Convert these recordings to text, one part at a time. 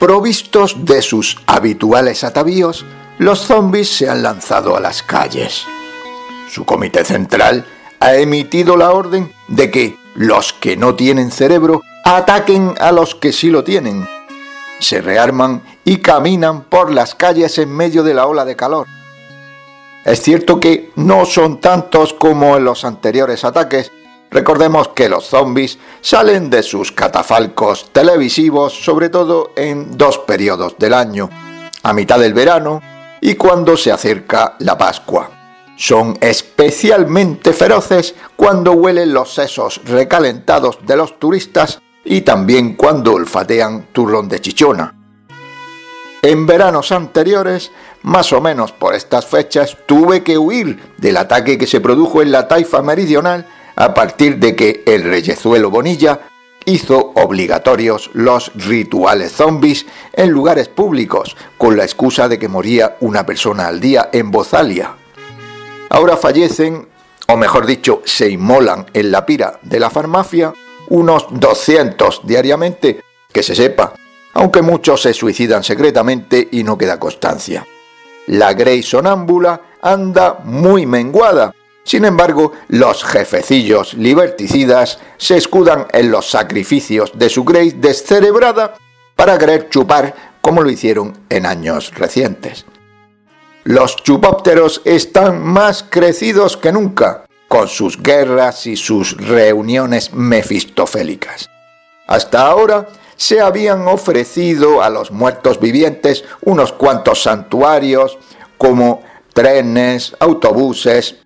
provistos de sus habituales atavíos, los zombies se han lanzado a las calles. Su comité central ha emitido la orden de que los que no tienen cerebro ataquen a los que sí lo tienen. Se rearman y caminan por las calles en medio de la ola de calor. Es cierto que no son tantos como en los anteriores ataques. Recordemos que los zombies salen de sus catafalcos televisivos sobre todo en dos periodos del año, a mitad del verano y cuando se acerca la Pascua. Son especialmente feroces cuando huelen los sesos recalentados de los turistas y también cuando olfatean turrón de chichona. En veranos anteriores, más o menos por estas fechas, tuve que huir del ataque que se produjo en la taifa meridional a partir de que el reyezuelo Bonilla hizo obligatorios los rituales zombies en lugares públicos, con la excusa de que moría una persona al día en Bozalia. Ahora fallecen, o mejor dicho, se inmolan en la pira de la farmacia, unos 200 diariamente, que se sepa, aunque muchos se suicidan secretamente y no queda constancia. La Grey sonámbula anda muy menguada. Sin embargo, los jefecillos liberticidas se escudan en los sacrificios de su Grey descerebrada para querer chupar como lo hicieron en años recientes. Los chupópteros están más crecidos que nunca, con sus guerras y sus reuniones mefistofélicas. Hasta ahora se habían ofrecido a los muertos vivientes unos cuantos santuarios como trenes, autobuses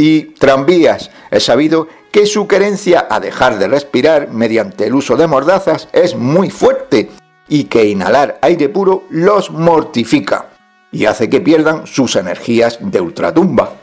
y tranvías. He sabido que su querencia a dejar de respirar mediante el uso de mordazas es muy fuerte y que inhalar aire puro los mortifica y hace que pierdan sus energías de ultratumba.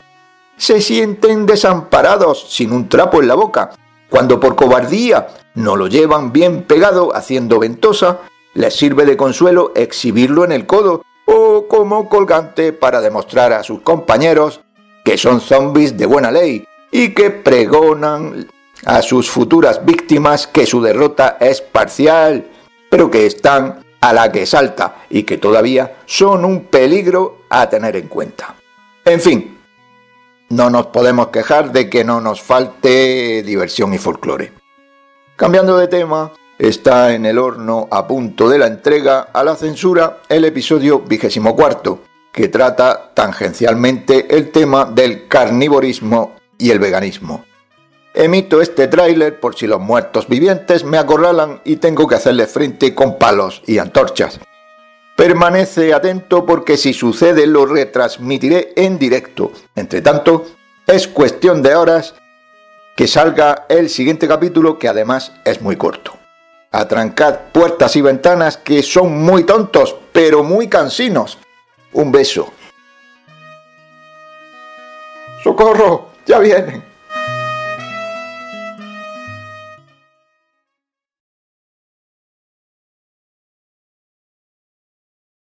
Se sienten desamparados sin un trapo en la boca, cuando por cobardía no lo llevan bien pegado haciendo ventosa, les sirve de consuelo exhibirlo en el codo o como colgante para demostrar a sus compañeros que son zombies de buena ley y que pregonan a sus futuras víctimas que su derrota es parcial, pero que están a la que salta y que todavía son un peligro a tener en cuenta. En fin, no nos podemos quejar de que no nos falte diversión y folclore. Cambiando de tema, está en el horno a punto de la entrega a la censura el episodio vigésimo cuarto, que trata tangencialmente el tema del carnivorismo y el veganismo. Emito este tráiler por si los muertos vivientes me acorralan y tengo que hacerle frente con palos y antorchas. Permanece atento porque si sucede lo retransmitiré en directo. Entre tanto, es cuestión de horas que salga el siguiente capítulo que además es muy corto. Atrancad puertas y ventanas que son muy tontos, pero muy cansinos. Un beso. ¡Socorro! ¡Ya vienen!